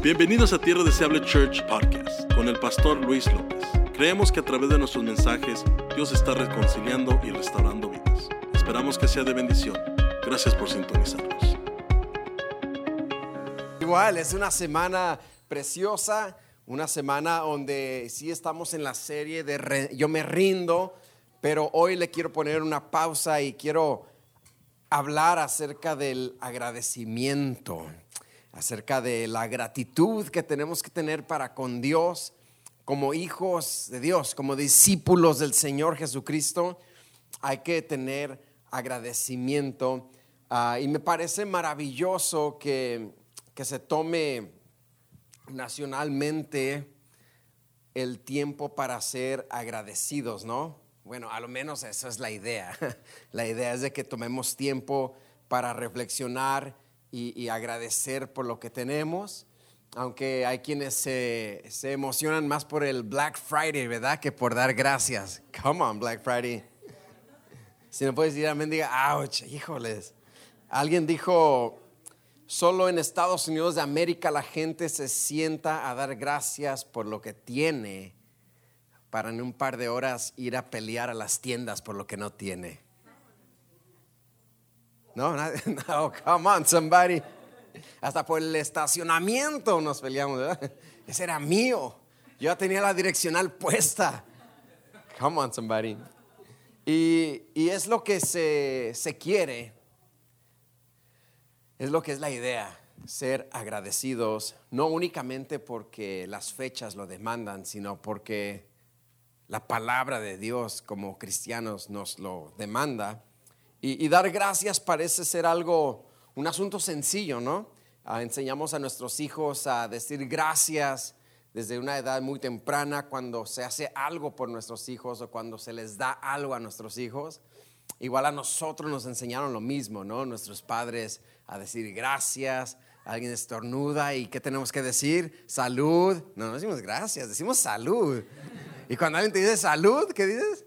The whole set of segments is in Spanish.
Bienvenidos a Tierra Deseable Church Podcast con el pastor Luis López. Creemos que a través de nuestros mensajes Dios está reconciliando y restaurando vidas. Esperamos que sea de bendición. Gracias por sintonizarnos. Igual, es una semana preciosa, una semana donde sí estamos en la serie de Yo me rindo, pero hoy le quiero poner una pausa y quiero hablar acerca del agradecimiento, acerca de la gratitud que tenemos que tener para con Dios como hijos de Dios, como discípulos del Señor Jesucristo. Hay que tener agradecimiento Ah, y me parece maravilloso que, que se tome nacionalmente el tiempo para ser agradecidos, ¿no? Bueno, a lo menos esa es la idea. La idea es de que tomemos tiempo para reflexionar y, agradecer por lo que tenemos. Aunque hay quienes se, emocionan más por el Black Friday, ¿verdad? Que por dar gracias. Come on, Black Friday. Si no puedes decir amén, diga, ouch, híjoles. Alguien dijo, solo en Estados Unidos de América la gente se sienta a dar gracias por lo que tiene para en un par de horas ir a pelear a las tiendas por lo que no tiene. No, no, come on, somebody. Hasta por el estacionamiento nos peleamos, ¿verdad? Ese era mío. Yo tenía la direccional puesta. Come on, somebody. Y, y es lo que se, se quiere, es lo que es la idea, ser agradecidos, no únicamente porque las fechas lo demandan, sino porque la palabra de Dios como cristianos nos lo demanda. Y, dar gracias parece ser algo, un asunto sencillo, ¿no? Ah, enseñamos a nuestros hijos a decir gracias desde una edad muy temprana cuando se hace algo por nuestros hijos o cuando se les da algo a nuestros hijos. Igual a nosotros nos enseñaron lo mismo, ¿no? Nuestros padres a decir gracias, alguien estornuda y ¿qué tenemos que decir? Salud. No, no decimos gracias, decimos salud. Y cuando alguien te dice salud, ¿qué dices?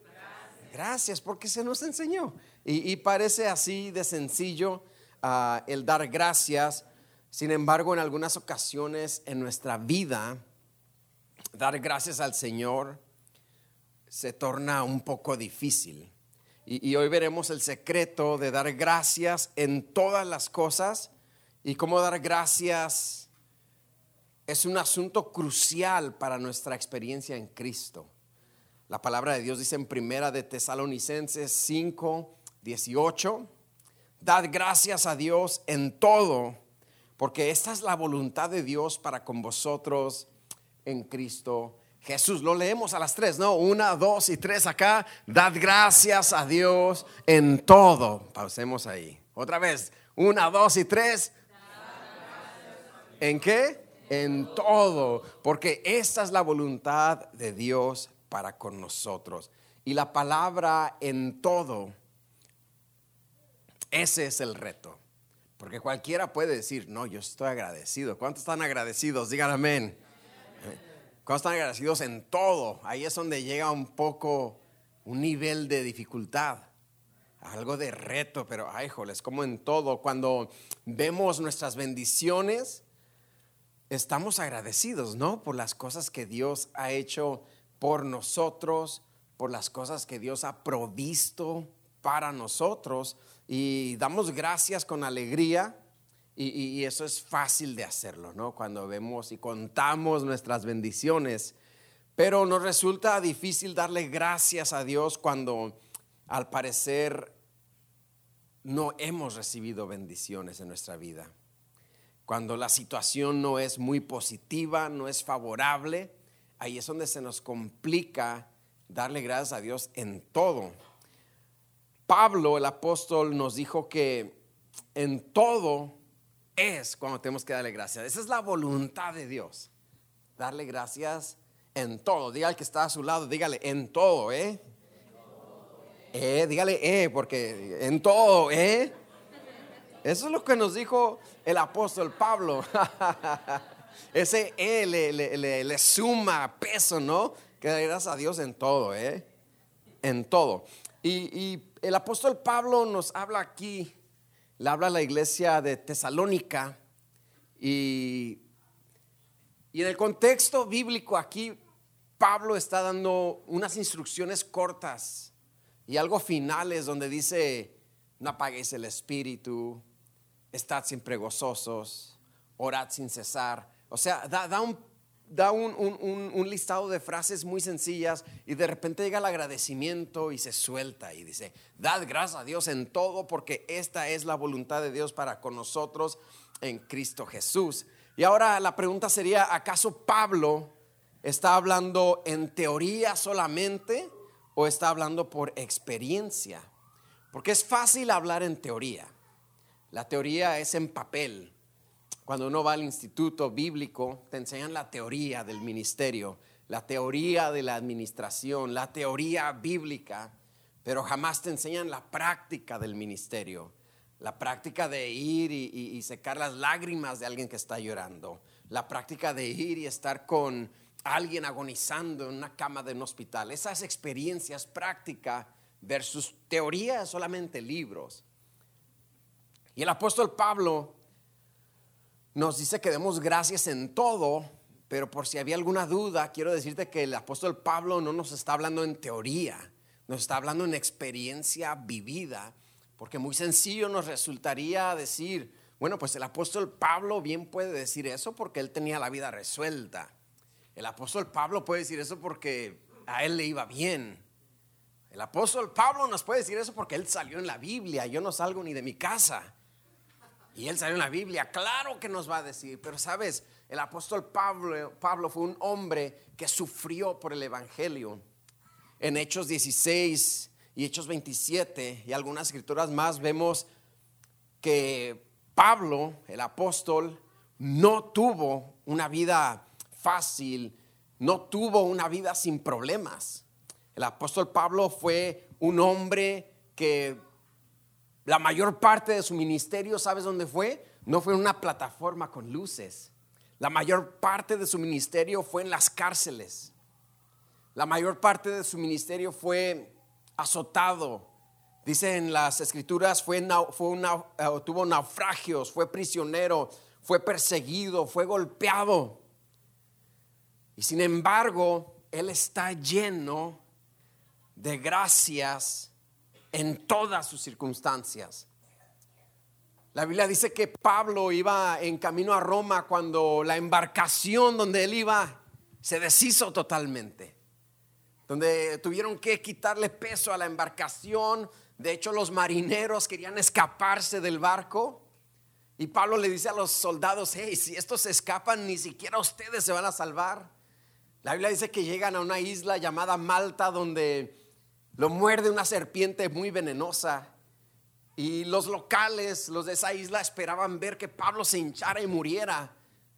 Gracias, porque se nos enseñó. Y, parece así de sencillo ah, el dar gracias. Sin embargo, en algunas ocasiones en nuestra vida, dar gracias al Señor se torna un poco difícil. Y, y hoy veremos el secreto de dar gracias en todas las cosas y cómo dar gracias es un asunto crucial para nuestra experiencia en Cristo. La palabra de Dios dice en primera de Tesalonicenses 5, 18, dad gracias a Dios en todo, porque esta es la voluntad de Dios para con vosotros en Cristo Jesús. Lo leemos a las tres, ¿no? Una, dos y tres acá. Dad gracias a Dios en todo. Pausemos ahí. Otra vez. Una, dos y tres. ¿En qué? En todo. Porque esta es la voluntad de Dios para con nosotros. Y la palabra en todo, ese es el reto. Porque cualquiera puede decir, no, yo estoy agradecido. ¿Cuántos están agradecidos? Digan amén. ¿Cuántos están agradecidos en todo? Ahí es donde llega un poco un nivel de dificultad. Algo de reto, pero ay, joles, como en todo. Cuando vemos nuestras bendiciones, estamos agradecidos, ¿no? Por las cosas que Dios ha hecho por nosotros, por las cosas que Dios ha provisto para nosotros. Y damos gracias con alegría. Y, eso es fácil de hacerlo, ¿no? Cuando vemos y contamos nuestras bendiciones. Pero nos resulta difícil darle gracias a Dios cuando al parecer no hemos recibido bendiciones en nuestra vida cuando la situación no es muy positiva, no es favorable, ahí es donde se nos complica darle gracias a Dios en todo. Pablo, el apóstol, nos dijo que en todo es cuando tenemos que darle gracias. Esa es la voluntad de Dios. Darle gracias en todo. Diga al que está a su lado, dígale en todo, ¿eh? Eh, dígale, eh, porque en todo, ¿eh? Eso es lo que nos dijo el apóstol Pablo. Ese E le, le- le- le suma peso, ¿no? Que gracias a Dios en todo, ¿eh? En todo. Y, el apóstol Pablo nos habla aquí, le habla a la iglesia de Tesalónica y Y en el contexto bíblico aquí, Pablo está dando unas instrucciones cortas y algo finales donde dice, no apaguéis el espíritu, estad siempre gozosos, orad sin cesar. O sea, da, un, da un, listado de frases muy sencillas y de repente llega el agradecimiento y se suelta y dice, dad gracias a Dios en todo porque esta es la voluntad de Dios para con nosotros en Cristo Jesús. Y ahora la pregunta sería, ¿acaso Pablo está hablando en teoría solamente o está hablando por experiencia? Porque es fácil hablar en teoría. La teoría es en papel. Cuando uno va al instituto bíblico, te enseñan la teoría del ministerio, la teoría de la administración, la teoría bíblica, pero jamás te enseñan la práctica del ministerio, la práctica de ir y, secar las lágrimas de alguien que está llorando, la práctica de ir y estar con alguien agonizando en una cama de un hospital. Esas experiencias prácticas versus teoría solamente libros. Y el apóstol Pablo nos dice que demos gracias en todo, pero por si había alguna duda, quiero decirte que el apóstol Pablo no nos está hablando en teoría, nos está hablando en experiencia vivida, porque muy sencillo nos resultaría decir, bueno, pues el apóstol Pablo bien puede decir eso porque él tenía la vida resuelta. El apóstol Pablo puede decir eso porque a él le iba bien. El apóstol Pablo nos puede decir eso porque él salió en la Biblia, yo no salgo ni de mi casa. Y él salió en la Biblia, claro que nos va a decir, pero sabes, el apóstol Pablo, Pablo fue un hombre que sufrió por el Evangelio. En Hechos 16 y Hechos 27 y algunas escrituras más vemos que Pablo, el apóstol, no tuvo una vida fácil, no tuvo una vida sin problemas. El apóstol Pablo fue un hombre que la mayor parte de su ministerio, ¿sabes dónde fue? No fue en una plataforma con luces. La mayor parte de su ministerio fue en las cárceles. La mayor parte de su ministerio fue azotado. Dice en las escrituras, fue, fue eh, tuvo naufragios, fue prisionero, fue perseguido, fue golpeado. Y sin embargo, Él está lleno de gracias en todas sus circunstancias. La Biblia dice que Pablo iba en camino a Roma cuando la embarcación donde él iba se deshizo totalmente, donde tuvieron que quitarle peso a la embarcación. De hecho, los marineros querían escaparse del barco. Y Pablo le dice a los soldados, hey, si estos se escapan, ni siquiera ustedes se van a salvar. La Biblia dice que llegan a una isla llamada Malta donde lo muerde una serpiente muy venenosa. Y los locales, los de esa isla, esperaban ver que Pablo se hinchara y muriera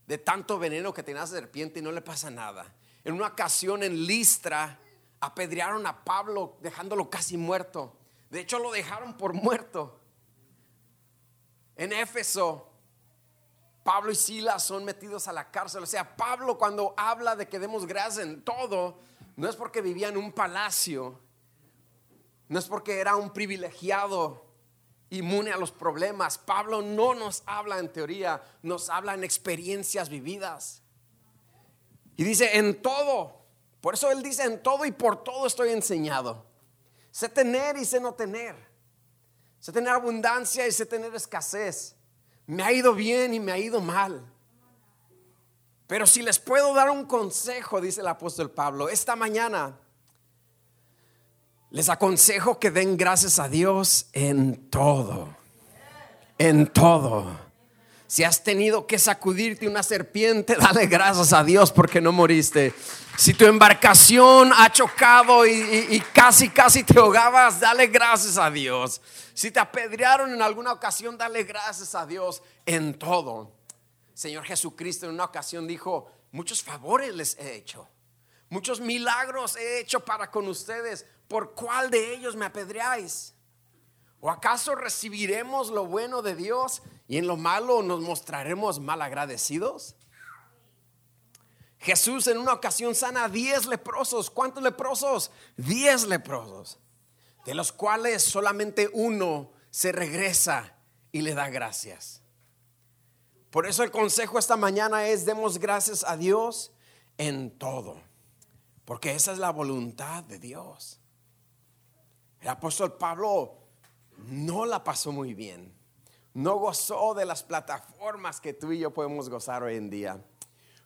de tanto veneno que tenía esa serpiente y no le pasa nada. En una ocasión en Listra apedrearon a Pablo dejándolo casi muerto. De hecho lo dejaron por muerto. En Éfeso, Pablo y Silas son metidos a la cárcel. O sea, Pablo cuando habla de que demos gracias en todo, no es porque vivía en un palacio, no es porque era un privilegiado inmune a los problemas. Pablo no nos habla en teoría, nos habla en experiencias vividas. Y dice, en todo. Por eso él dice, en todo y por todo estoy enseñado. Sé tener y sé no tener. Sé tener abundancia y sé tener escasez. Me ha ido bien y me ha ido mal. Pero si les puedo dar un consejo, dice el apóstol Pablo, esta mañana les aconsejo que den gracias a Dios en todo. En todo. Si has tenido que sacudirte una serpiente, dale gracias a Dios porque no moriste. Si tu embarcación ha chocado y, casi, casi te ahogabas, dale gracias a Dios. Si te apedrearon en alguna ocasión, dale gracias a Dios en todo. Señor Jesucristo en una ocasión dijo, muchos favores les he hecho. Muchos milagros he hecho para con ustedes. ¿Por cuál de ellos me apedreáis? ¿O acaso recibiremos lo bueno de Dios y en lo malo nos mostraremos mal agradecidos? Jesús en una ocasión sana a diez leprosos. ¿Cuántos leprosos? Diez leprosos. De los cuales solamente uno se regresa y le da gracias. Por eso el consejo esta mañana es demos gracias a Dios en todo, porque esa es la voluntad de Dios. El apóstol Pablo no la pasó muy bien, no gozó de las plataformas que tú y yo podemos gozar hoy en día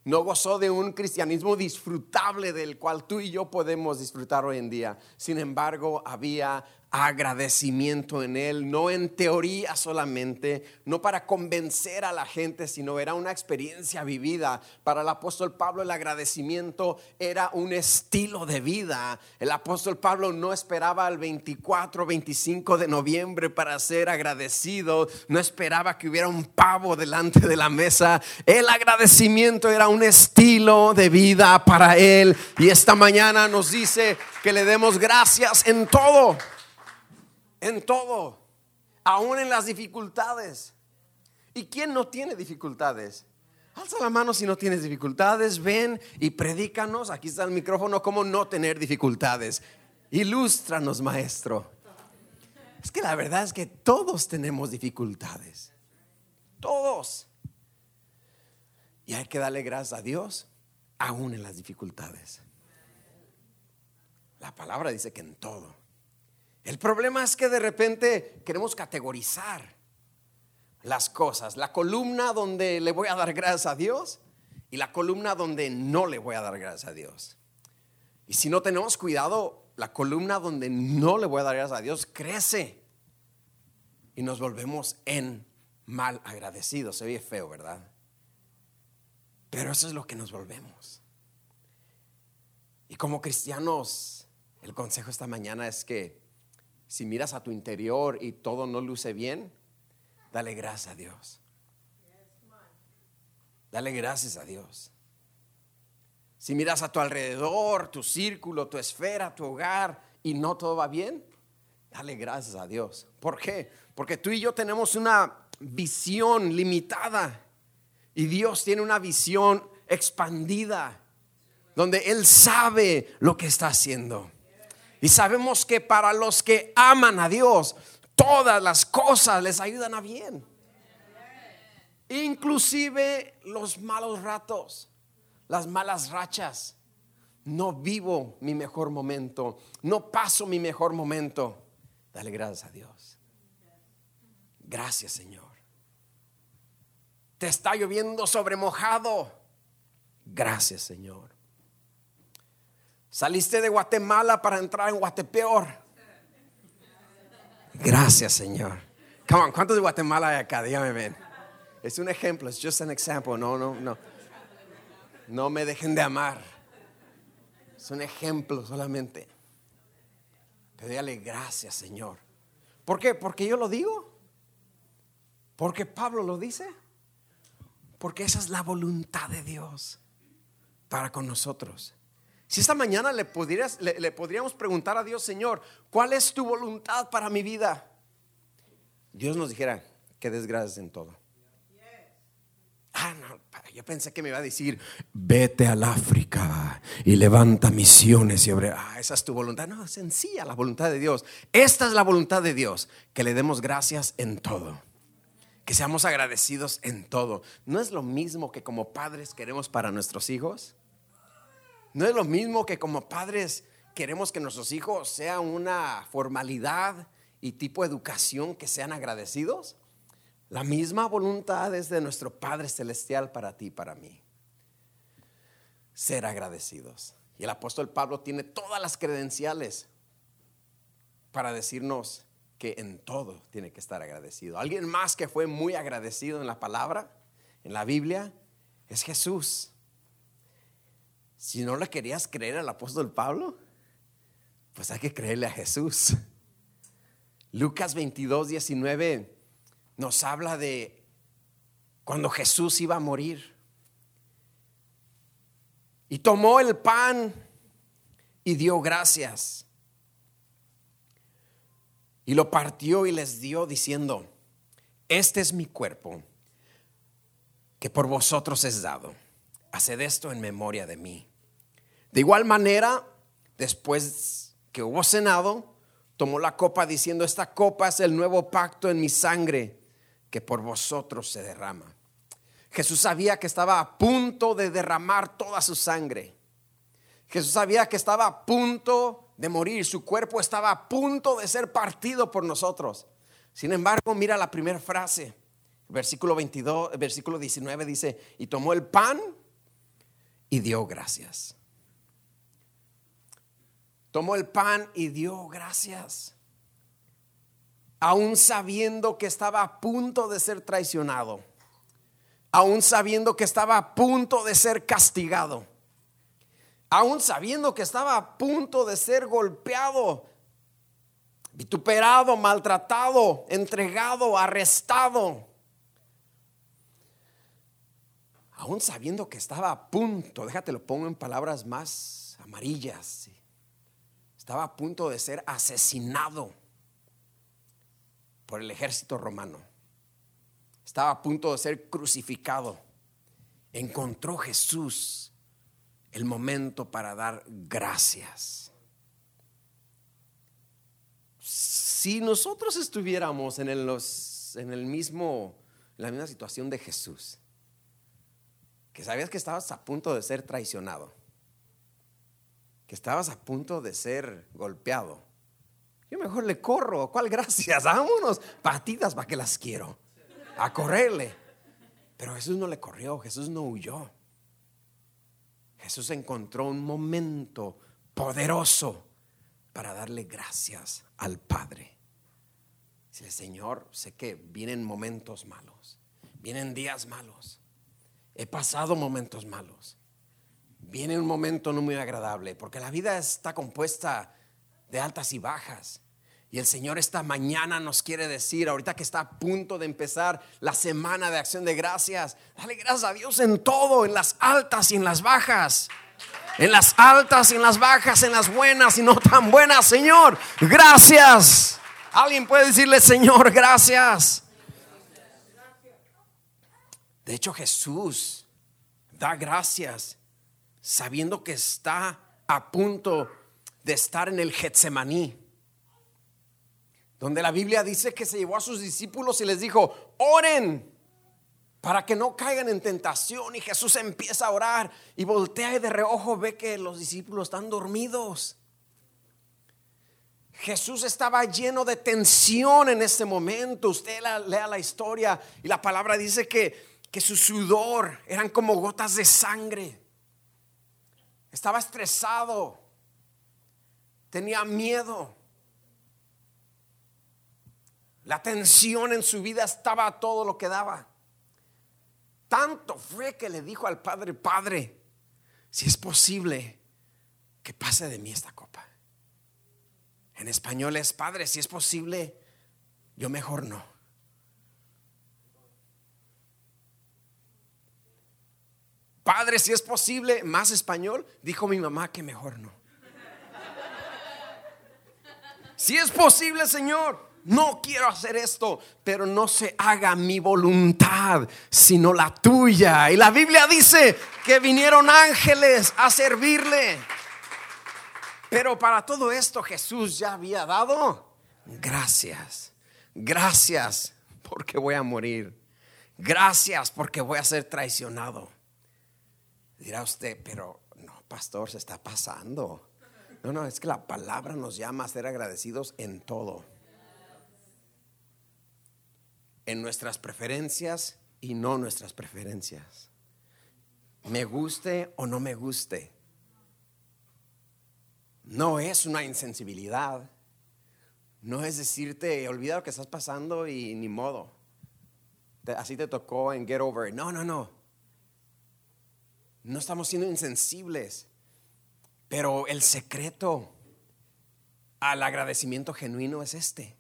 no gozó de un cristianismo disfrutable del cual tú y yo podemos disfrutar hoy en día. Sin embargo, había agradecimiento en él, no en teoría solamente, no para convencer a la gente, sino era una experiencia vivida. Para el apóstol Pablo el agradecimiento era un estilo de vida. El apóstol Pablo no esperaba el 24, 25 de noviembre para ser agradecido, no esperaba que hubiera un pavo delante de la mesa. El agradecimiento era un estilo de vida para él y esta mañana nos dice que le demos gracias en todo en todo, aún en las dificultades. ¿Y quién no tiene dificultades? Alza la mano si no tienes dificultades, ven y predícanos. Aquí está el micrófono, cómo no tener dificultades. Ilústranos, maestro. Es que la verdad es que todos tenemos dificultades. Todos. Y hay que darle gracias a Dios aún en las dificultades. La palabra dice que en todo. El problema es que de repente queremos categorizar las cosas. La columna donde le voy a dar gracias a Dios y la columna donde no le voy a dar gracias a Dios. Y si no tenemos cuidado, la columna donde no le voy a dar gracias a Dios crece y nos volvemos en mal agradecidos. Se oye feo, ¿verdad? Pero eso es lo que nos volvemos. Y como cristianos, el consejo esta mañana es que si miras a tu interior y todo no luce bien, dale gracias a Dios. Dale gracias a Dios. Si miras a tu alrededor, tu círculo, tu esfera, tu hogar y no todo va bien, dale gracias a Dios. ¿Por qué? Porque tú y yo tenemos una visión limitada y Dios tiene una visión expandida donde Él sabe lo que está haciendo. Y sabemos que para los que aman a Dios, todas las cosas les ayudan a bien. Inclusive los malos ratos, las malas rachas. No vivo mi mejor momento, no paso mi mejor momento. Dale gracias a Dios. Gracias Señor. Te está lloviendo sobre mojado. Gracias Señor. Saliste de Guatemala para entrar en Guatepeor. Gracias, Señor. Come on, ¿cuántos de Guatemala hay acá? Dígame, ven. Es un ejemplo, es just an example. No, no, no. No me dejen de amar. Es un ejemplo solamente. Pedíale gracias, Señor. ¿Por qué? Porque yo lo digo. Porque Pablo lo dice. Porque esa es la voluntad de Dios para con nosotros. Si esta mañana le, podríamos preguntar a Dios, Señor, ¿cuál es tu voluntad para mi vida? Dios nos dijera, que desgracias en todo. Ah, no, yo pensé que me iba a decir, vete al África y levanta misiones y obre. Ah, esa es tu voluntad. No, sencilla la voluntad de Dios. Esta es la voluntad de Dios, que le demos gracias en todo. Que seamos agradecidos en todo. No es lo mismo que como padres queremos para nuestros hijos. No es lo mismo que como padres queremos que nuestros hijos sean una formalidad y tipo de educación que sean agradecidos. La misma voluntad es de nuestro Padre Celestial para ti y para mí. Ser agradecidos. Y el apóstol Pablo tiene todas las credenciales para decirnos que en todo tiene que estar agradecido. Alguien más que fue muy agradecido en la palabra, en la Biblia, es Jesús. Si no le querías creer al apóstol Pablo, pues hay que creerle a Jesús. Lucas 22, 19 nos habla de cuando Jesús iba a morir. Y tomó el pan y dio gracias. Y lo partió y les dio diciendo, este es mi cuerpo que por vosotros es dado haced esto en memoria de mí. De igual manera, después que hubo cenado, tomó la copa diciendo, esta copa es el nuevo pacto en mi sangre que por vosotros se derrama. Jesús sabía que estaba a punto de derramar toda su sangre. Jesús sabía que estaba a punto de morir, su cuerpo estaba a punto de ser partido por nosotros. Sin embargo, mira la primera frase, versículo 22, versículo 19 dice, y tomó el pan y dio gracias. Tomó el pan y dio gracias. Aún sabiendo que estaba a punto de ser traicionado. Aún sabiendo que estaba a punto de ser castigado. Aún sabiendo que estaba a punto de ser golpeado, vituperado, maltratado, entregado, arrestado. Aún sabiendo que estaba a punto, déjate lo pongo en palabras más amarillas, estaba a punto de ser asesinado por el ejército romano. Estaba a punto de ser crucificado. Encontró Jesús el momento para dar gracias. Si nosotros estuviéramos en el, en el mismo, la misma situación de Jesús, que sabías que estabas a punto de ser traicionado, que estabas a punto de ser golpeado. Yo mejor le corro. ¿Cuál gracias? Vámonos. Patitas para que las quiero. A correrle. Pero Jesús no le corrió. Jesús no huyó. Jesús encontró un momento poderoso para darle gracias al Padre. Dice, Señor, sé que vienen momentos malos. Vienen días malos. He pasado momentos malos viene un momento no muy agradable, porque la vida está compuesta de altas y bajas. Y el Señor esta mañana nos quiere decir, ahorita que está a punto de empezar la semana de acción de gracias, dale gracias a Dios en todo, en las altas y en las bajas. En las altas y en las bajas, en las buenas y no tan buenas, Señor, gracias. Alguien puede decirle, Señor, gracias. De hecho, Jesús da gracias sabiendo que está a punto de estar en el Getsemaní, donde la Biblia dice que se llevó a sus discípulos y les dijo, oren para que no caigan en tentación. Y Jesús empieza a orar y voltea y de reojo ve que los discípulos están dormidos. Jesús estaba lleno de tensión en ese momento. Usted lea la historia y la palabra dice que, que su sudor eran como gotas de sangre. Estaba estresado. Tenía miedo. La tensión en su vida estaba a todo lo que daba. Tanto fue que le dijo al Padre, Padre, si es posible, que pase de mí esta copa. En español es, Padre, si es posible, yo mejor no. Padre, si es posible, más español, dijo mi mamá que mejor no. Si es posible, Señor, no quiero hacer esto, pero no se haga mi voluntad, sino la tuya. Y la Biblia dice que vinieron ángeles a servirle. Pero para todo esto Jesús ya había dado gracias. Gracias porque voy a morir. Gracias porque voy a ser traicionado. Dirá usted, pero no, pastor, se está pasando. No, no, es que la palabra nos llama a ser agradecidos en todo. En nuestras preferencias y no nuestras preferencias. Me guste o no me guste. No es una insensibilidad. No es decirte, olvida lo que estás pasando y ni modo. Así te tocó en Get Over. No, no, no. No estamos siendo insensibles. Pero el secreto al agradecimiento genuino es este.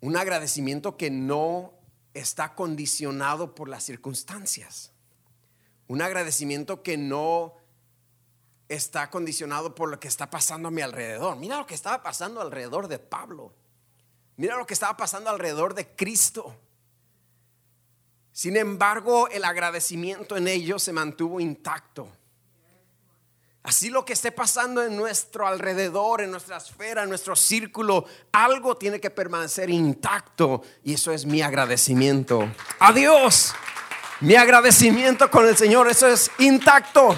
Un agradecimiento que no está condicionado por las circunstancias. Un agradecimiento que no está condicionado por lo que está pasando a mi alrededor. Mira lo que estaba pasando alrededor de Pablo. Mira lo que estaba pasando alrededor de Cristo. Sin embargo, el agradecimiento en ellos se mantuvo intacto. Así lo que esté pasando en nuestro alrededor, en nuestra esfera, en nuestro círculo, algo tiene que permanecer intacto y eso es mi agradecimiento. Adiós. Mi agradecimiento con el Señor, eso es intacto.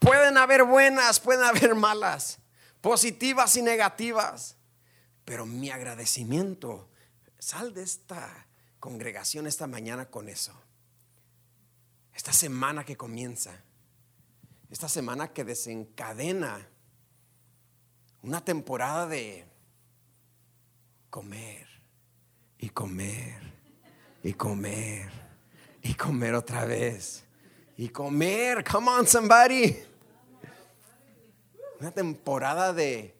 Pueden haber buenas, pueden haber malas, positivas y negativas, pero mi agradecimiento, sal de esta congregación esta mañana con eso. Esta semana que comienza esta semana que desencadena una temporada de comer y comer y comer y comer otra vez y comer. Come on, somebody. Una temporada de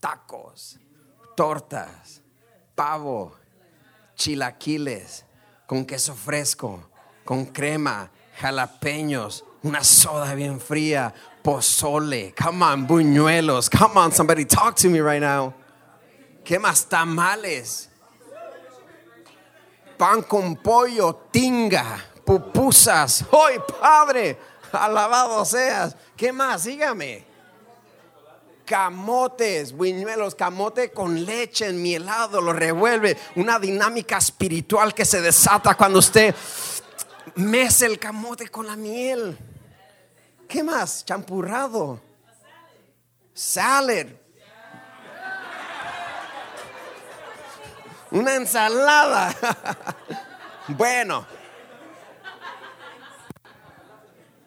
tacos, tortas, pavo, chilaquiles con queso fresco, con crema, jalapeños, una soda bien fría, pozole, come on, buñuelos, come on, somebody talk to me right now. ¿Qué más? Tamales, pan con pollo, tinga, pupusas. ¡Hoy, Padre! Alabado seas. ¿Qué más? Dígame. Camotes, buñuelos, camote con leche en mi helado, lo revuelve. Una dinámica espiritual que se desata cuando usted mece el camote con la miel. ¿Qué más? Champurrado. Salad. Una ensalada. bueno.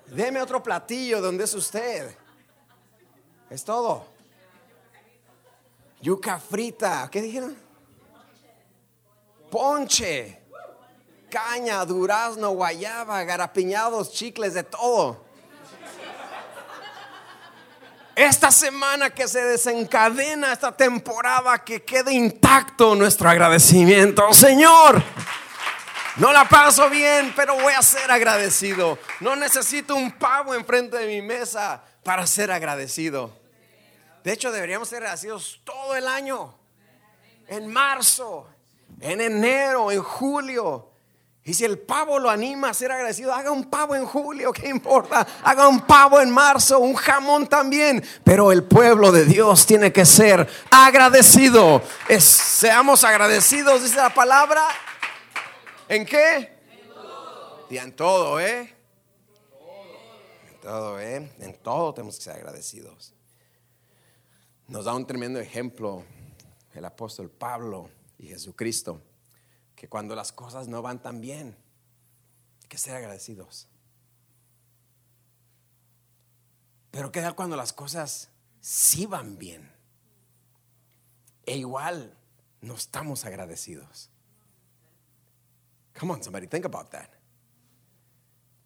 Deme otro platillo donde es usted. Es todo. Yuca frita. ¿Qué dijeron? Ponche. Caña, durazno, guayaba, garapiñados, chicles, de todo. Esta semana que se desencadena esta temporada, que quede intacto nuestro agradecimiento. Señor, no la paso bien, pero voy a ser agradecido. No necesito un pavo enfrente de mi mesa para ser agradecido. De hecho, deberíamos ser agradecidos todo el año. En marzo, en enero, en julio. Y si el pavo lo anima a ser agradecido, haga un pavo en julio, ¿qué importa? Haga un pavo en marzo, un jamón también. Pero el pueblo de Dios tiene que ser agradecido. seamos agradecidos, dice la palabra. ¿En qué? En todo. Y en todo, ¿eh? En todo, ¿eh? En todo tenemos que ser agradecidos. Nos da un tremendo ejemplo el apóstol Pablo y Jesucristo que cuando las cosas no van tan bien, hay que ser agradecidos. Pero qué tal cuando las cosas sí van bien? E igual no estamos agradecidos. Come on, somebody, think about that.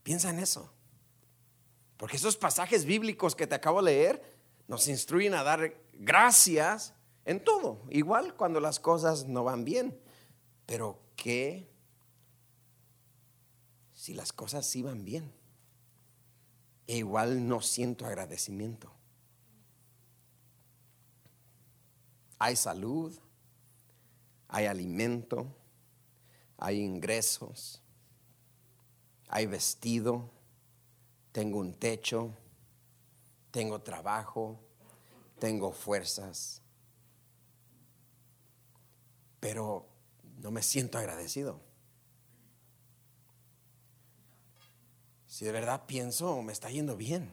Piensa en eso. Porque esos pasajes bíblicos que te acabo de leer nos instruyen a dar gracias en todo, igual cuando las cosas no van bien. Pero ¿qué si las cosas iban bien? E igual no siento agradecimiento. Hay salud, hay alimento, hay ingresos, hay vestido, tengo un techo, tengo trabajo, tengo fuerzas. Pero no me siento agradecido. Si de verdad pienso, me está yendo bien.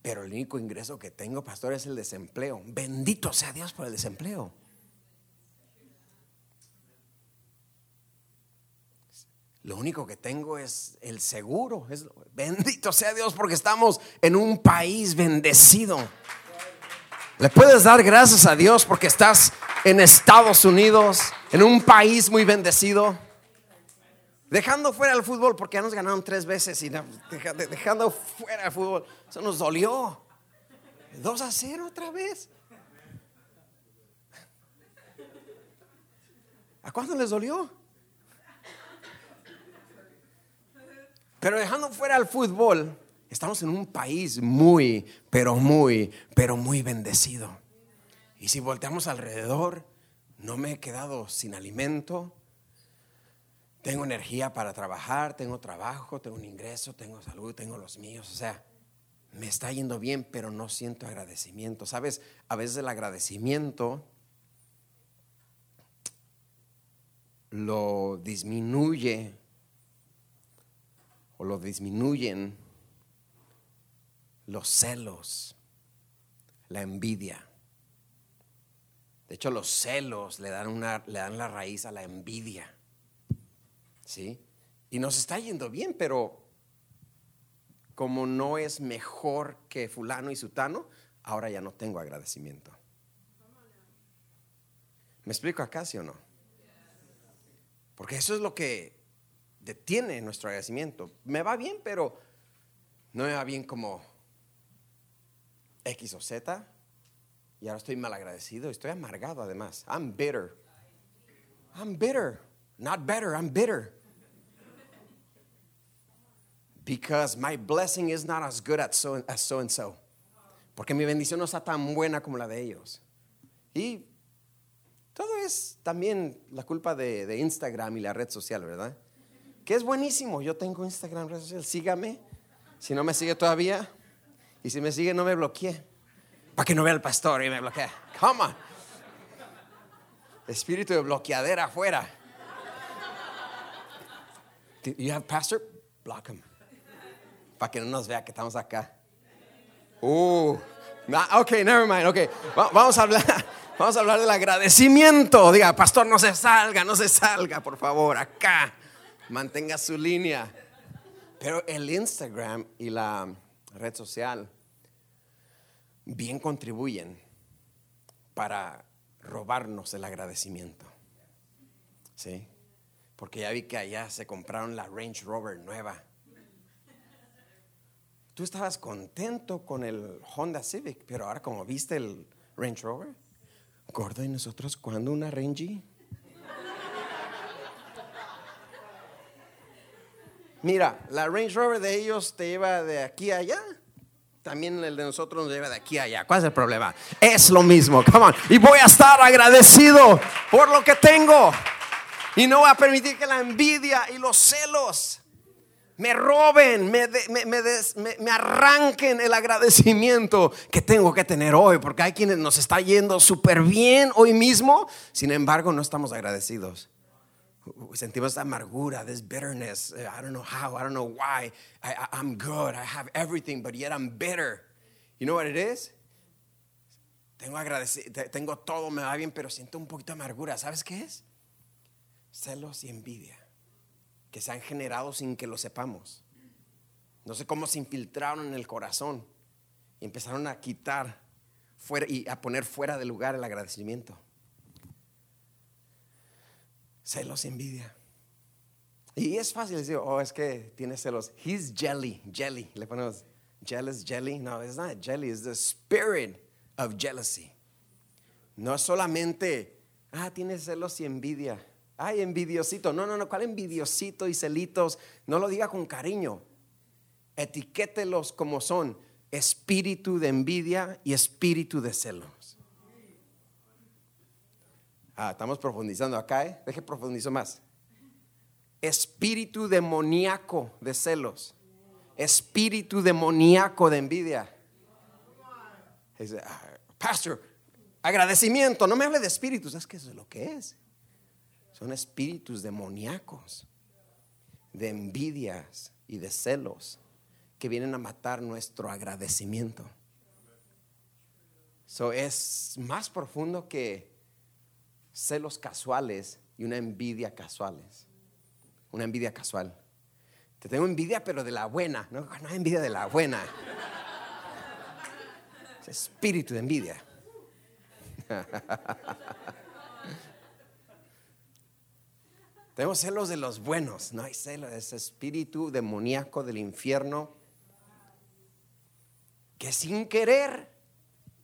Pero el único ingreso que tengo, pastor, es el desempleo. Bendito sea Dios por el desempleo. Lo único que tengo es el seguro. Es, bendito sea Dios porque estamos en un país bendecido. Le puedes dar gracias a Dios porque estás en Estados Unidos, en un país muy bendecido. Dejando fuera el fútbol, porque ya nos ganaron tres veces y dejando fuera el fútbol, eso nos dolió. Dos a cero otra vez. ¿A cuánto les dolió? Pero dejando fuera el fútbol, Estamos en un país muy, pero muy, pero muy bendecido. Y si volteamos alrededor, no me he quedado sin alimento. tengo energía para trabajar, tengo trabajo, tengo un ingreso, tengo salud, tengo los míos. O sea, me está yendo bien, pero no siento agradecimiento. Sabes, a veces el agradecimiento lo disminuye lo disminuyen los celos, la envidia. De hecho, los celos le dan, una, le dan la raíz a la envidia. ¿Sí? Y nos está yendo bien, pero como no es mejor que fulano y sutano, ahora ya no tengo agradecimiento. ¿Me explico acá, sí o no? Porque eso es lo que detiene nuestro agradecimiento. Me va bien, pero no me va bien como X o Z. Y ahora estoy mal agradecido, estoy amargado además. I'm bitter. I'm bitter. Not better, I'm bitter. Because my blessing is not as good as so, as so and so. Porque mi bendición no está tan buena como la de ellos. Y todo es también la culpa de, de Instagram y la red social, ¿verdad? Que es buenísimo. Yo tengo Instagram, red social. Sígame. Si no me sigue todavía. Y si me sigue, no me bloquee. Para que no vea el pastor y me bloquee. Come. Espíritu de bloqueadera afuera. You have pastor? Block him. Para que no nos vea que estamos acá. Uh, ok, never mind. Ok, vamos a hablar. Vamos a hablar del agradecimiento. Diga, pastor, no se salga, no se salga, por favor, acá. Mantenga su línea. Pero el Instagram y la red social bien contribuyen para robarnos el agradecimiento. ¿Sí? Porque ya vi que allá se compraron la Range Rover nueva. Tú estabas contento con el Honda Civic, pero ahora como viste el Range Rover, gordo, ¿y nosotros cuándo una Range? Mira, la Range Rover de ellos te lleva de aquí a allá. También el de nosotros nos lleva de aquí a allá. ¿Cuál es el problema? Es lo mismo. Come on. Y voy a estar agradecido por lo que tengo. Y no voy a permitir que la envidia y los celos me roben, me, me, arranquen el agradecimiento que tengo que tener hoy, porque hay quienes nos está yendo súper bien hoy mismo, sin embargo no estamos agradecidos. Sentimos amargura, this bitterness. I don't know how, I don't know why. I, I'm good, I have everything, but yet I'm bitter. You know what it is? Tengo, tengo todo, me va bien, pero siento un poquito de amargura. ¿Sabes qué es? Celos y envidia que se han generado sin que lo sepamos. No sé cómo se infiltraron en el corazón y empezaron a quitar fuera y a poner fuera de lugar el agradecimiento. Celos y envidia. Y es fácil decir, oh, es que tiene celos. He's jelly, jelly. Le ponemos jealous, jelly. No, it's not jelly, it's the spirit of jealousy. No solamente, ah, tiene celos y envidia. Ay, envidiosito. No, no, no. ¿Cuál envidiosito y celitos? No lo diga con cariño. Etiquételos como son. Espíritu de envidia y espíritu de celos. Ah, estamos profundizando acá, ¿eh? Deje profundizar más. Espíritu demoníaco de celos. Espíritu demoníaco de envidia. Ah, pastor, agradecimiento. No me hable de espíritus. Es que eso es lo que es. Son espíritus demoníacos, de envidias y de celos que vienen a matar nuestro agradecimiento. Eso es más profundo que celos casuales y una envidia casuales. Una envidia casual. Te tengo envidia, pero de la buena. No, no envidia de la buena. Es espíritu de envidia. Tenemos celos de los buenos, no hay celos, ese espíritu demoníaco del infierno que sin querer,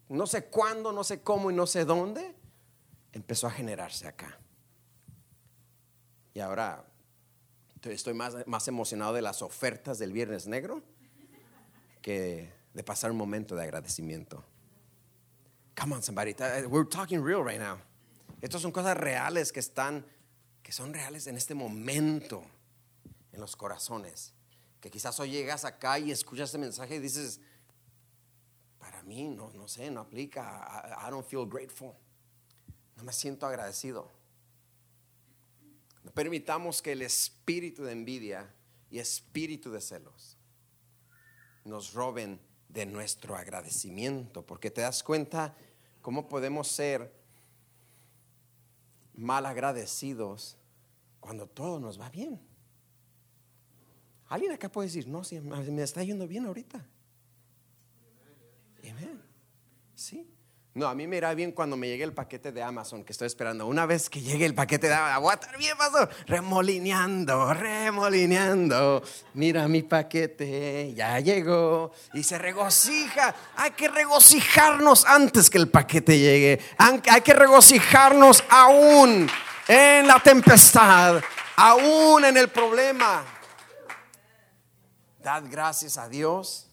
no sé cuándo, no sé cómo y no sé dónde, empezó a generarse acá. Y ahora estoy más, más emocionado de las ofertas del Viernes Negro que de pasar un momento de agradecimiento. Come on, somebody. We're talking real right now. Estas son cosas reales que están que son reales en este momento, en los corazones. Que quizás hoy llegas acá y escuchas este mensaje y dices, para mí no, no sé, no aplica. I, don't feel grateful. No me siento agradecido. No permitamos que el espíritu de envidia y espíritu de celos nos roben de nuestro agradecimiento, porque te das cuenta cómo podemos ser mal agradecidos cuando todo nos va bien. Alguien acá puede decir, no, si me está yendo bien ahorita. Amén. Sí. No, a mí me irá bien cuando me llegue el paquete de Amazon que estoy esperando. Una vez que llegue el paquete de Amazon, bien. Remolineando, remolineando. Mira mi paquete, ya llegó. Y se regocija. Hay que regocijarnos antes que el paquete llegue. Hay que regocijarnos aún en la tempestad, aún en el problema. Dad gracias a Dios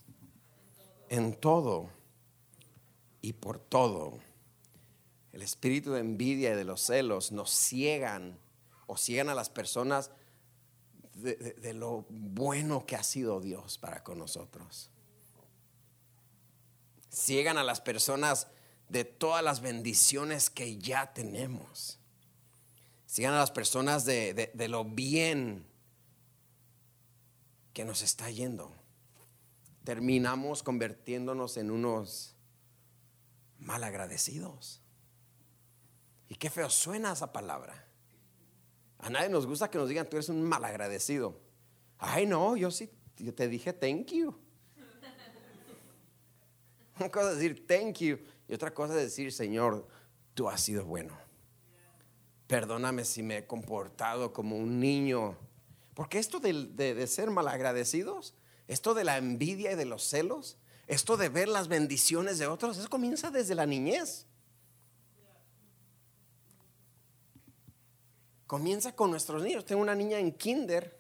en todo y por todo. El espíritu de envidia y de los celos nos ciegan o ciegan a las personas de, lo bueno que ha sido Dios para con nosotros. Ciegan a las personas de todas las bendiciones que ya tenemos. Ciegan a las personas de, de lo bien que nos está yendo. Terminamos convirtiéndonos en unos malagradecidos. Y qué feo suena esa palabra. A nadie nos gusta que nos digan, tú eres un malagradecido. Ay, no, yo sí, yo te dije thank you. Una cosa es decir thank you y otra cosa es decir, Señor, tú has sido bueno. Perdóname si me he comportado como un niño. Porque esto de, de ser malagradecidos, esto de la envidia y de los celos, esto de ver las bendiciones de otros, eso comienza desde la niñez. Comienza con nuestros niños. Tengo una niña en kinder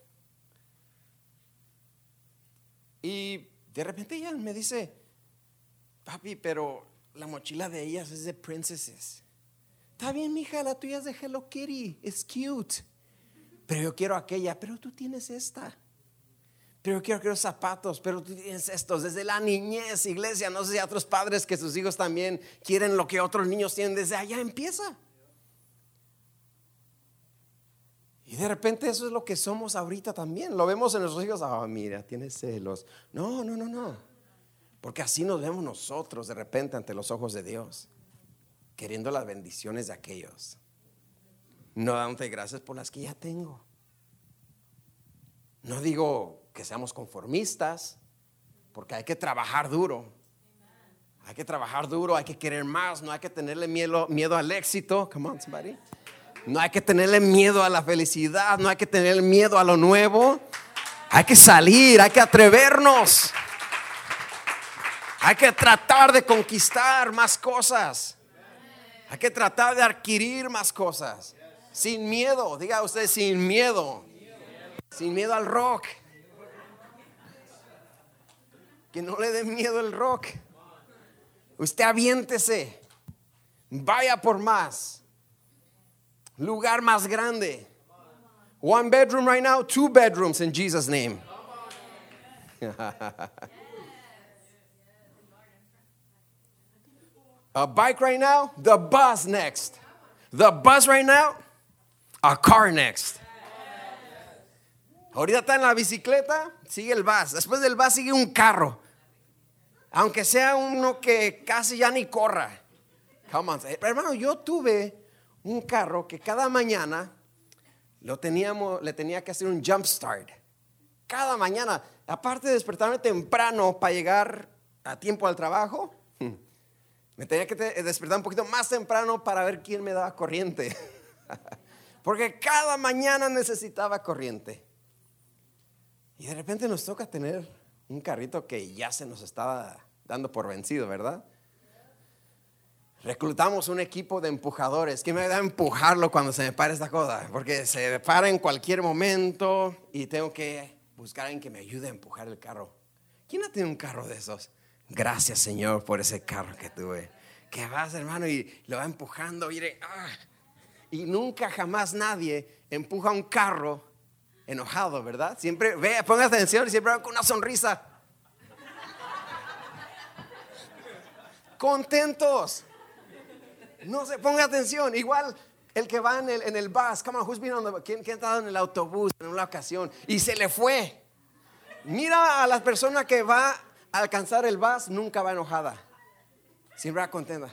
y de repente ella me dice, papi, pero la mochila de ellas es de princesses. Está bien, mija, la tuya es de Hello Kitty, es cute. Pero yo quiero aquella, pero tú tienes esta pero quiero que zapatos, pero tú tienes estos. Desde la niñez, iglesia, no sé si otros padres que sus hijos también quieren lo que otros niños tienen, desde allá empieza. Y de repente eso es lo que somos ahorita también. Lo vemos en nuestros hijos, ah, mira, tiene celos. No, no, no, no. Porque así nos vemos nosotros de repente ante los ojos de Dios, queriendo las bendiciones de aquellos. No dándote gracias por las que ya tengo. No digo que seamos conformistas, porque hay que trabajar duro. Hay que trabajar duro, hay que querer más, no hay que tenerle miedo, miedo al éxito. Come on, somebody. No hay que tenerle miedo a la felicidad, no hay que tenerle miedo a lo nuevo. Hay que salir, hay que atrevernos. Hay que tratar de conquistar más cosas. Hay que tratar de adquirir más cosas. Sin miedo, diga usted, sin miedo. Sin miedo al rock. Que no le dé miedo el rock. Usted aviéntese. Vaya por más. Lugar más grande. One bedroom right now, two bedrooms in Jesus' name. a bike right now, the bus next. The bus right now, a car next. Ahorita está en la bicicleta, sigue el bus. Después del bus sigue un carro. Aunque sea uno que casi ya ni corra. Hermano, yo tuve un carro que cada mañana lo teníamos, le tenía que hacer un jump start. Cada mañana, aparte de despertarme temprano para llegar a tiempo al trabajo, me tenía que despertar un poquito más temprano para ver quién me daba corriente. Porque cada mañana necesitaba corriente. Y de repente nos toca tener un carrito que ya se nos estaba dando por vencido, ¿verdad? Reclutamos un equipo de empujadores. ¿Quién me da a empujarlo cuando se me para esta cosa? Porque se para en cualquier momento y tengo que buscar a alguien que me ayude a empujar el carro. ¿Quién ha tenido un carro de esos? Gracias, Señor, por ese carro que tuve. Que vas, hermano, y lo va empujando. Y, ah, Y nunca jamás nadie empuja un carro enojado, ¿verdad? Siempre, ve, ponga atención, siempre van con una sonrisa. Contentos. No se ponga atención. Igual el que va en el, bus, come on, who's been on the, ¿quién, ¿quién estado en el autobús en una ocasión y se le fue? Mira a la persona que va a alcanzar el bus, nunca va enojada. Siempre va contenta.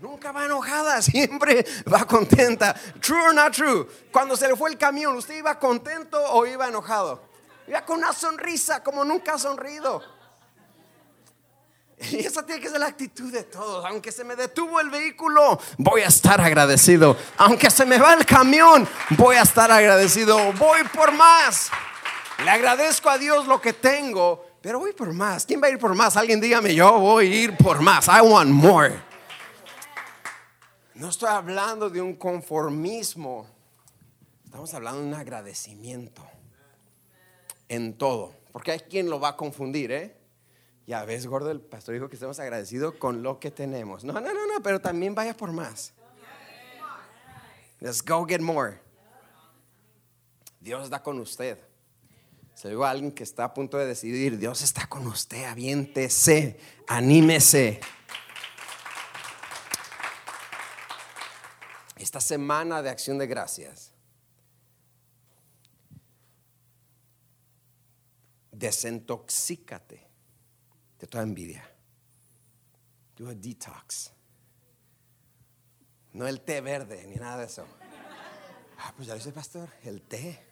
Nunca va enojada, siempre va contenta. True or not true. Cuando se le fue el camión, ¿usted iba contento o iba enojado? Iba con una sonrisa como nunca ha sonrido. Y esa tiene que ser la actitud de todos. Aunque se me detuvo el vehículo, voy a estar agradecido. Aunque se me va el camión, voy a estar agradecido. Voy por más. Le agradezco a Dios lo que tengo, pero voy por más. ¿Quién va a ir por más? Alguien dígame, yo voy a ir por más. I want more. No estoy hablando de un conformismo. Estamos hablando de un agradecimiento en todo. Porque hay quien lo va a confundir, ¿eh? Ya ves, gordo, el pastor dijo que estamos agradecidos con lo que tenemos. No, no, no, no, pero también vaya por más. Let's go get more. Dios está con usted. Se digo a alguien que está a punto de decidir, Dios está con usted, aviéntese, anímese. Esta semana de acción de gracias desintoxícate de toda envidia. Do a detox. No el té verde ni nada de eso. Ah, pues ya dice pastor, el té.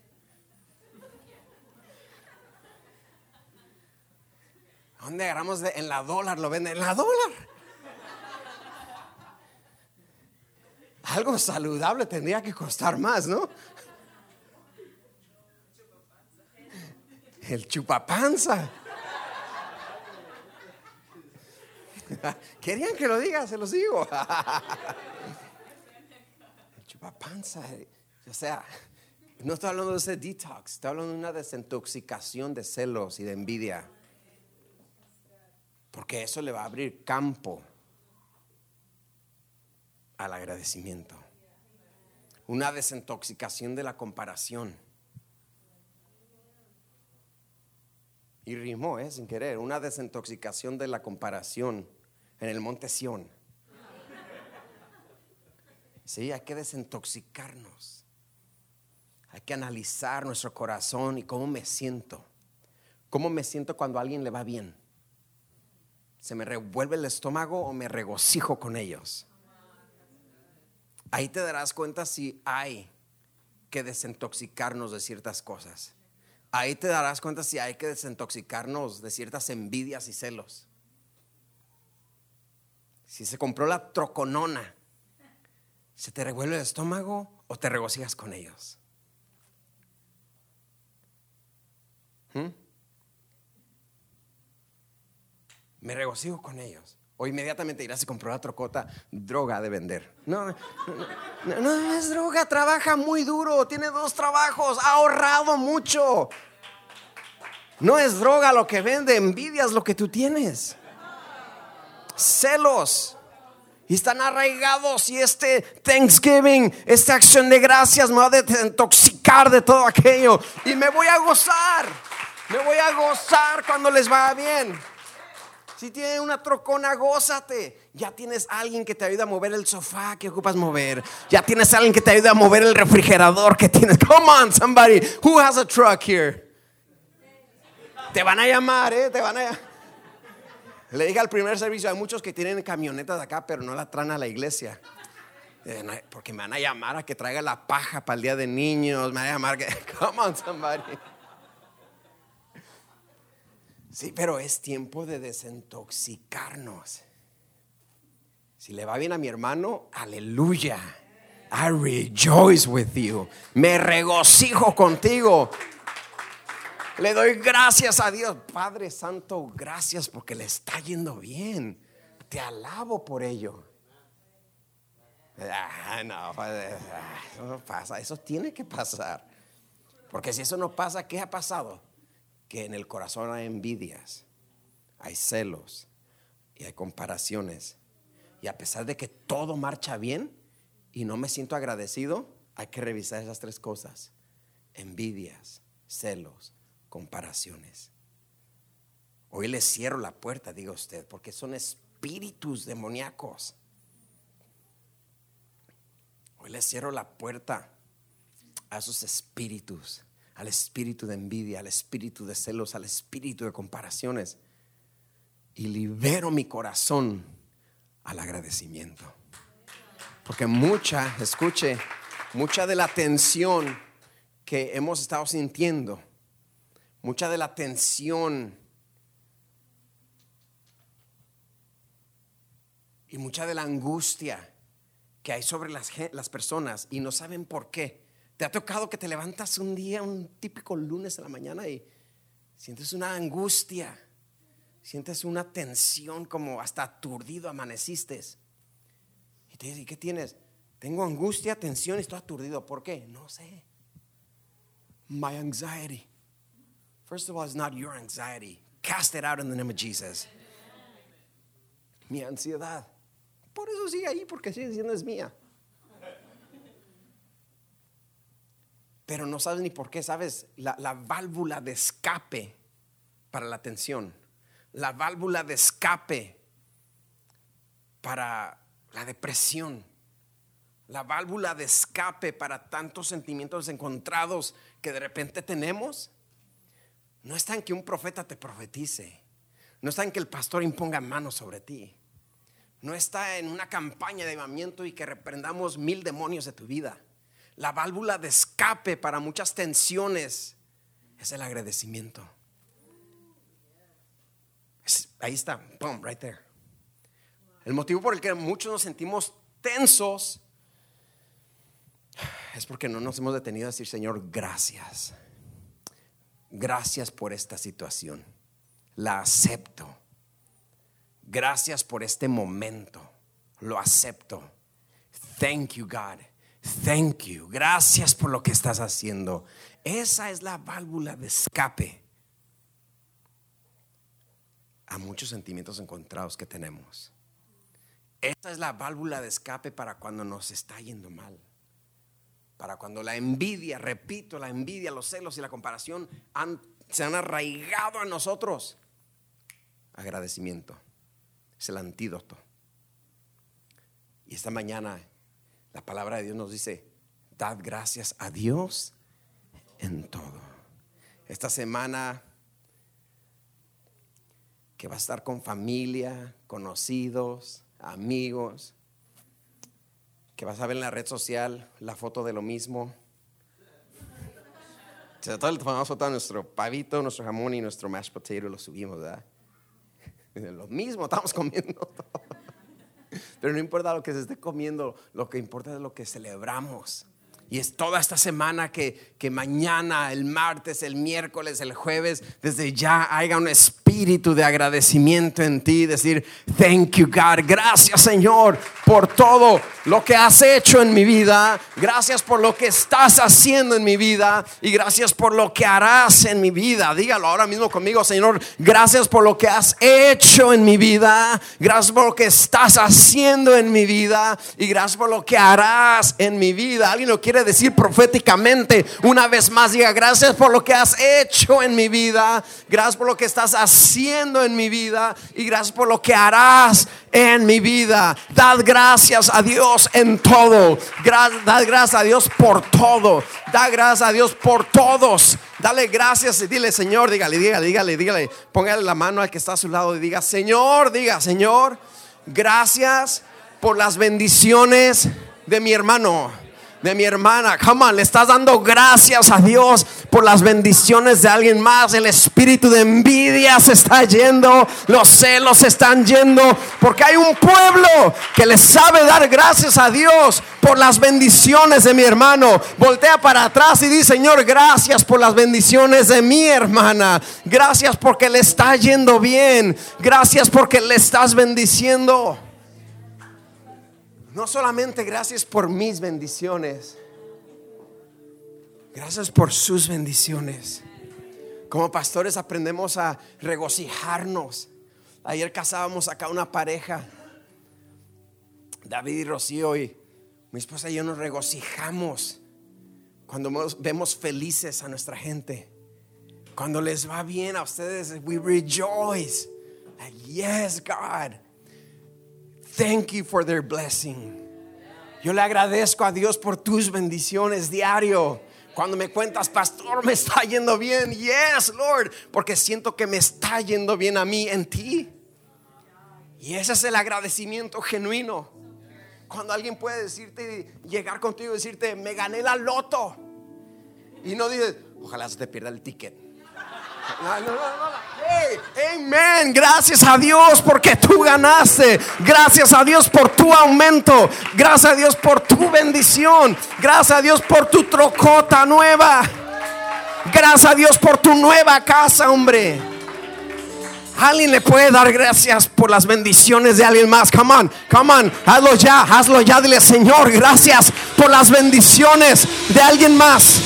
¿Dónde agarramos de, en la dólar? Lo venden en la dólar. Algo saludable tendría que costar más, ¿no? El chupapanza. Querían que lo diga, se los digo. El chupapanza. O sea, no estoy hablando de ese detox, estoy hablando de una desintoxicación de celos y de envidia. Porque eso le va a abrir campo al agradecimiento. Una desintoxicación de la comparación. Y rimó, ¿eh? sin querer, una desintoxicación de la comparación en el monte Sión. Sí, hay que desintoxicarnos. Hay que analizar nuestro corazón y cómo me siento. ¿Cómo me siento cuando a alguien le va bien? ¿Se me revuelve el estómago o me regocijo con ellos? Ahí te darás cuenta si hay que desintoxicarnos de ciertas cosas. Ahí te darás cuenta si hay que desintoxicarnos de ciertas envidias y celos. Si se compró la troconona, ¿se te revuelve el estómago o te regocijas con ellos? ¿Mm? Me regocijo con ellos. O inmediatamente irás y compró la trocota, droga de vender. No, no, no, no, es droga, trabaja muy duro, tiene dos trabajos, ha ahorrado mucho. No es droga lo que vende, envidias lo que tú tienes. Celos. Y están arraigados y este Thanksgiving, esta acción de gracias me va a desintoxicar de todo aquello. Y me voy a gozar. Me voy a gozar cuando les vaya bien. Si tienen una trocona, gózate. Ya tienes alguien que te ayuda a mover el sofá que ocupas mover. Ya tienes alguien que te ayuda a mover el refrigerador que tienes. Come on, somebody. Who has a truck here? Te van a llamar, ¿eh? Te van a Le dije al primer servicio, hay muchos que tienen camionetas acá, pero no la traen a la iglesia. Eh, porque me van a llamar a que traiga la paja para el día de niños. Me van a llamar que, come on, somebody. Sí, pero es tiempo de desintoxicarnos. Si le va bien a mi hermano, aleluya. I rejoice with you. Me regocijo contigo. Le doy gracias a Dios. Padre Santo, gracias porque le está yendo bien. Te alabo por ello. Ah, no, eso no pasa. Eso tiene que pasar. Porque si eso no pasa, ¿qué ha pasado? Que en el corazón hay envidias, hay celos y hay comparaciones. y a pesar de que todo marcha bien y no me siento agradecido, hay que revisar esas tres cosas. Envidias, celos, comparaciones. Hoy le cierro la puerta, diga usted, porque son espíritus demoníacos. Hoy le cierro la puerta a esos espíritus, al espíritu de envidia, al espíritu de celos, al espíritu de comparaciones. Y libero mi corazón al agradecimiento. Porque mucha, escuche, mucha de la tensión que hemos estado sintiendo, mucha de la tensión y mucha de la angustia que hay sobre las, las, personas y no saben por qué. ¿Te ha tocado que te levantas un día, un típico lunes a la mañana y sientes una angustia, sientes una tensión como hasta aturdido amaneciste? Y te dices, ¿y qué tienes? Tengo angustia, tensión y estoy aturdido. ¿Por qué? No sé. My anxiety. First of all, it's not your anxiety. Cast it out in the name of Jesus. Mi ansiedad. Por eso sigue ahí, porque sigue es mía. Pero no sabes ni por qué, sabes, la, la válvula de escape para la tensión, la válvula de escape para la depresión, la válvula de escape para tantos sentimientos encontrados que de repente tenemos, no está en que un profeta te profetice, no está en que el pastor imponga manos sobre ti no está en una campaña de avivamiento y que reprendamos mil demonios de tu vida. La válvula de escape para muchas tensiones es el agradecimiento. ahí está, boom, right there. El motivo por el que muchos nos sentimos tensos es porque no nos hemos detenido a decir, Señor, gracias. Gracias por esta situación. La acepto Gracias por este momento. Lo acepto. Thank you, God. Thank you. Gracias por lo que estás haciendo. Esa es la válvula de escape a muchos sentimientos encontrados que tenemos. Esa es la válvula de escape para cuando nos está yendo mal. Para cuando la envidia, repito, la envidia, los celos y la comparación se han arraigado a nosotros. Agradecimiento. Es el antídoto. Y esta mañana la palabra de Dios nos dice, dad gracias a Dios en todo. Esta semana que va a estar con familia, conocidos, amigos, que vas a ver en la red social la foto de lo mismo. Todo el tomamos foto nuestro pavito, nuestro jamón y nuestro mashed potato lo subimos, ¿verdad? Lo mismo estamos comiendo Pero no importa lo que se esté comiendo, lo que importa es lo que celebramos. Y es toda esta semana que, que mañana, el martes, el miércoles, el jueves, desde ya haya un espíritu de agradecimiento en ti. Decir, thank you God. Gracias Señor por todo lo que has hecho en mi vida. Gracias por lo que estás haciendo en mi vida. Y gracias por lo que harás en mi vida. Dígalo ahora mismo conmigo, Señor. Gracias por lo que has hecho en mi vida. Gracias por lo que estás haciendo en mi vida. Y gracias por lo que harás en mi vida. ¿Alguien lo quiere? Decir proféticamente una vez más, diga gracias por lo que has hecho en mi vida, gracias por lo que estás haciendo en mi vida y gracias por lo que harás en mi vida. Dad gracias a Dios en todo. Dad gracias a Dios por todo. Da gracias a Dios por todos. Dale gracias y dile, Señor, dígale, dígale, dígale, dígale. Póngale la mano al que está a su lado y diga, Señor, diga, Señor, gracias por las bendiciones de mi hermano de mi hermana. Come le estás dando gracias a Dios por las bendiciones de alguien más. El espíritu de envidia se está yendo, los celos se están yendo, porque hay un pueblo que le sabe dar gracias a Dios por las bendiciones de mi hermano. Voltea para atrás y dice, Señor, gracias por las bendiciones de mi hermana. Gracias porque le está yendo bien. Gracias porque le estás bendiciendo. No solamente gracias por mis bendiciones, gracias por sus bendiciones. Como pastores aprendemos a regocijarnos. Ayer casábamos acá una pareja David y Rocío y mi esposa y yo nos regocijamos cuando vemos- felices a nuestra gente. Cuando les va bien a ustedes, we rejoice. Yes, God. Thank you for their blessing. Yo le agradezco a Dios por tus bendiciones diario. Cuando me cuentas, pastor, me está yendo bien. Yes, Lord, porque siento que me está yendo bien a mí en ti. Y ese es el agradecimiento genuino. Cuando alguien puede decirte, llegar contigo y decirte, me gané la loto. Y no dices, ojalá se te pierda el ticket. Gracias a Dios porque tú ganaste. Gracias a Dios por tu aumento. Gracias a Dios por tu bendición. Gracias a Dios por tu trocota nueva. Gracias a Dios por tu nueva casa, hombre. Alguien le puede dar gracias por las bendiciones de alguien más. Come on, come on, hazlo ya, hazlo ya. Dile, Señor, gracias por las bendiciones de alguien más.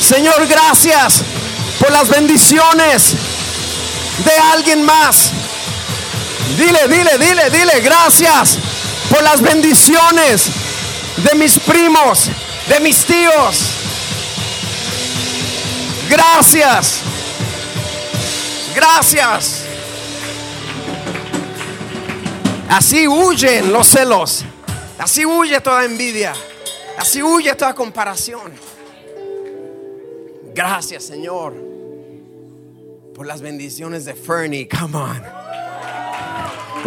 Señor, gracias por las bendiciones de alguien más. Dile, dile, dile, dile, gracias por las bendiciones de mis primos, de mis tíos. Gracias. Gracias. Así huyen los celos. Así huye toda envidia. Así huye toda comparación. Gracias, Señor, por las bendiciones de Fernie. Come on.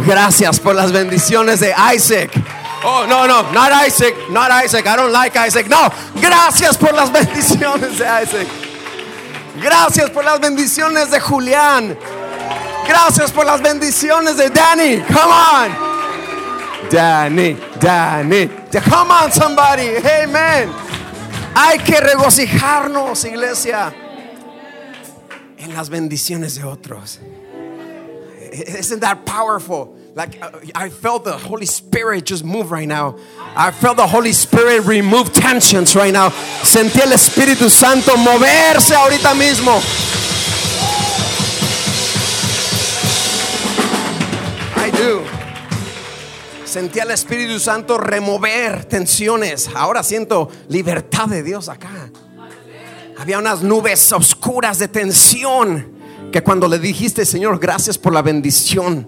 Gracias por las bendiciones de Isaac. Oh, no, no, not Isaac, not Isaac. I don't like Isaac. No, gracias por las bendiciones de Isaac. Gracias por las bendiciones de Julián. Gracias por las bendiciones de Danny. Come on. Danny, Danny. Come on, somebody. Amen. Hay que regocijarnos, iglesia, en las bendiciones de otros. Isn't that powerful? Like uh, I felt the Holy Spirit just move right now. I felt the Holy Spirit remove tensions right now. Sentí el Espíritu Santo moverse ahorita mismo. I do. Sentí al Espíritu Santo remover tensiones. Ahora siento libertad de Dios acá. Había unas nubes oscuras de tensión que cuando le dijiste, Señor, gracias por la bendición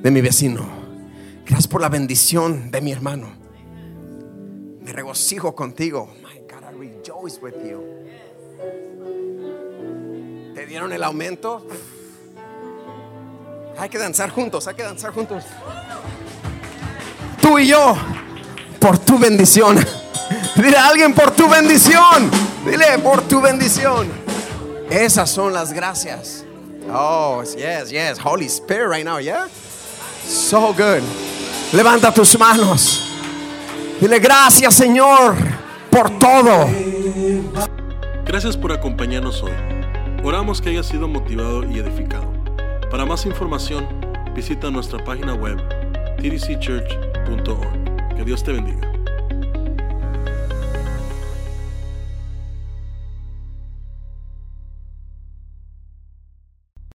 de mi vecino. Gracias por la bendición de mi hermano. Me regocijo contigo. My God, I rejoice with you. ¿Te dieron el aumento? Hay que danzar juntos, hay que danzar juntos. Tú y yo, por tu bendición. Dile a alguien por tu bendición. Dile por tu bendición. Esas son las gracias. Oh, yes, yes. Holy Spirit right now, yeah? So good. Levanta tus manos. Dile gracias, Señor, por todo. Gracias por acompañarnos hoy. Oramos que haya sido motivado y edificado. Para más información, visita nuestra página web tdcchurch.org. Que Dios te bendiga.